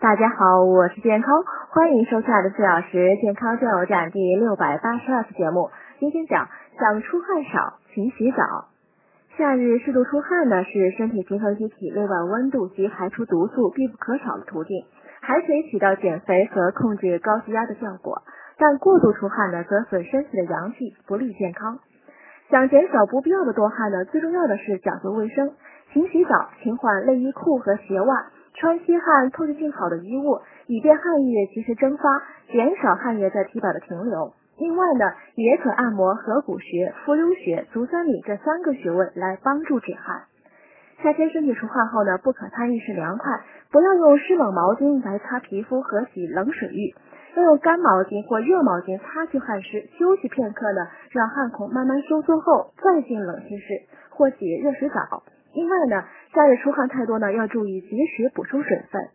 大家好，我是健康，欢迎收看的四小时健康加油站第六百八十二期节目。今天讲想出汗少，勤洗澡。夏日适度出汗呢，是身体平衡机体内外温度及排出毒素必不可少的途径，还可以起到减肥和控制高血压的效果。但过度出汗呢，则损身体的阳气，不利健康。想减少不必要的多汗呢，最重要的是讲究卫生，勤洗澡，勤换内衣裤和鞋袜。穿吸汗、透气性好的衣物，以便汗液及时蒸发，减少汗液在体表的停留。另外呢，也可按摩合谷穴、伏溜穴、足三里这三个穴位来帮助止汗。夏天身体出汗后呢，不可贪一时凉快，不要用湿冷毛巾来擦皮肤和洗冷水浴，要用干毛巾或热毛巾擦去汗湿，休息片刻呢，让汗孔慢慢收缩后再进冷气室或洗热水澡。另外呢，夏日出汗太多呢，要注意及时补充水分。